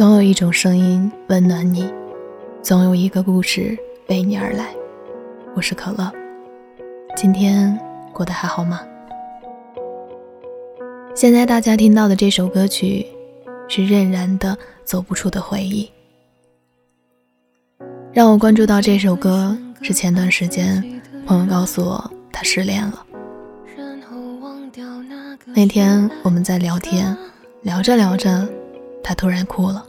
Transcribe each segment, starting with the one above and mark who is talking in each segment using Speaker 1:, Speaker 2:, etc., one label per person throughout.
Speaker 1: 总有一种声音温暖你，总有一个故事为你而来。我是可乐，今天过得还好吗？现在大家听到的这首歌曲是任然的《走不出的回忆》。让我关注到这首歌是前段时间朋友告诉我他失恋了。那天我们在聊天，聊着聊着。他突然哭了。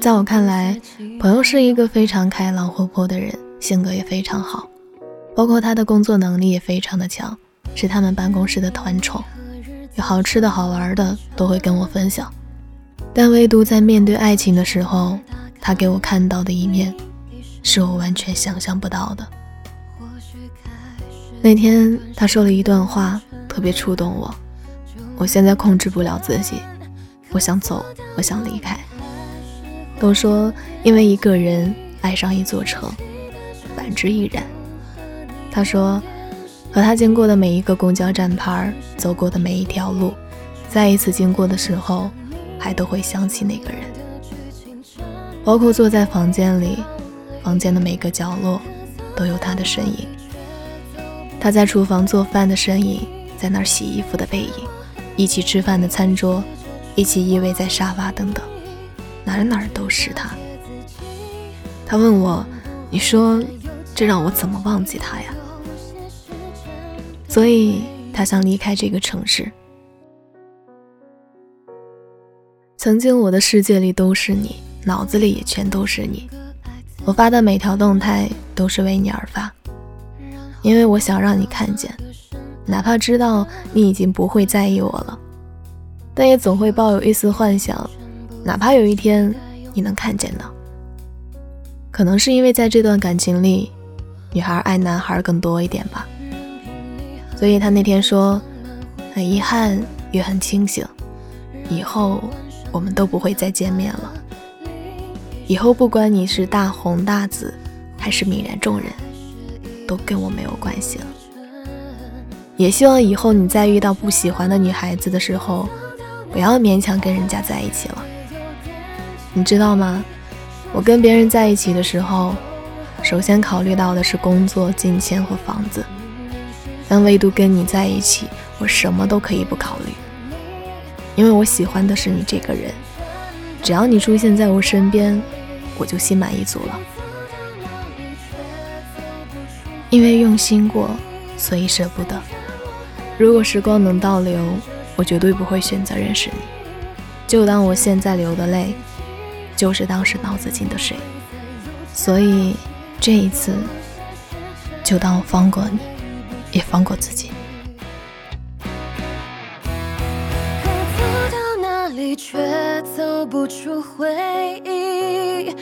Speaker 1: 在我看来，朋友是一个非常开朗活泼的人，性格也非常好，包括他的工作能力也非常的强，是他们办公室的团宠，有好吃的好玩的都会跟我分享。但唯独在面对爱情的时候，他给我看到的一面，是我完全想象不到的。那天他说了一段话，特别触动我，我现在控制不了自己。我想走，我想离开。都说因为一个人爱上一座城，反之亦然。他说，和他经过的每一个公交站牌，走过的每一条路，再一次经过的时候，还都会想起那个人。包括坐在房间里，房间的每个角落都有他的身影。他在厨房做饭的身影，在那儿洗衣服的背影，一起吃饭的餐桌。一起依偎在沙发等等，哪儿哪儿都是他。他问我：“你说这让我怎么忘记他呀？”所以他想离开这个城市。曾经我的世界里都是你，脑子里也全都是你。我发的每条动态都是为你而发，因为我想让你看见，哪怕知道你已经不会在意我了。但也总会抱有一丝幻想，哪怕有一天你能看见呢？可能是因为在这段感情里，女孩爱男孩更多一点吧。所以他那天说，很遗憾也很清醒，以后我们都不会再见面了。以后不管你是大红大紫，还是泯然众人，都跟我没有关系了。也希望以后你再遇到不喜欢的女孩子的时候。不要勉强跟人家在一起了，你知道吗？我跟别人在一起的时候，首先考虑到的是工作、金钱和房子，但唯独跟你在一起，我什么都可以不考虑，因为我喜欢的是你这个人。只要你出现在我身边，我就心满意足了。因为用心过，所以舍不得。如果时光能倒流。我绝对不会选择认识你，就当我现在流的泪，就是当时脑子进的水。所以这一次，就当我放过你，也放过自己。
Speaker 2: 可走到哪里，却走不出回忆。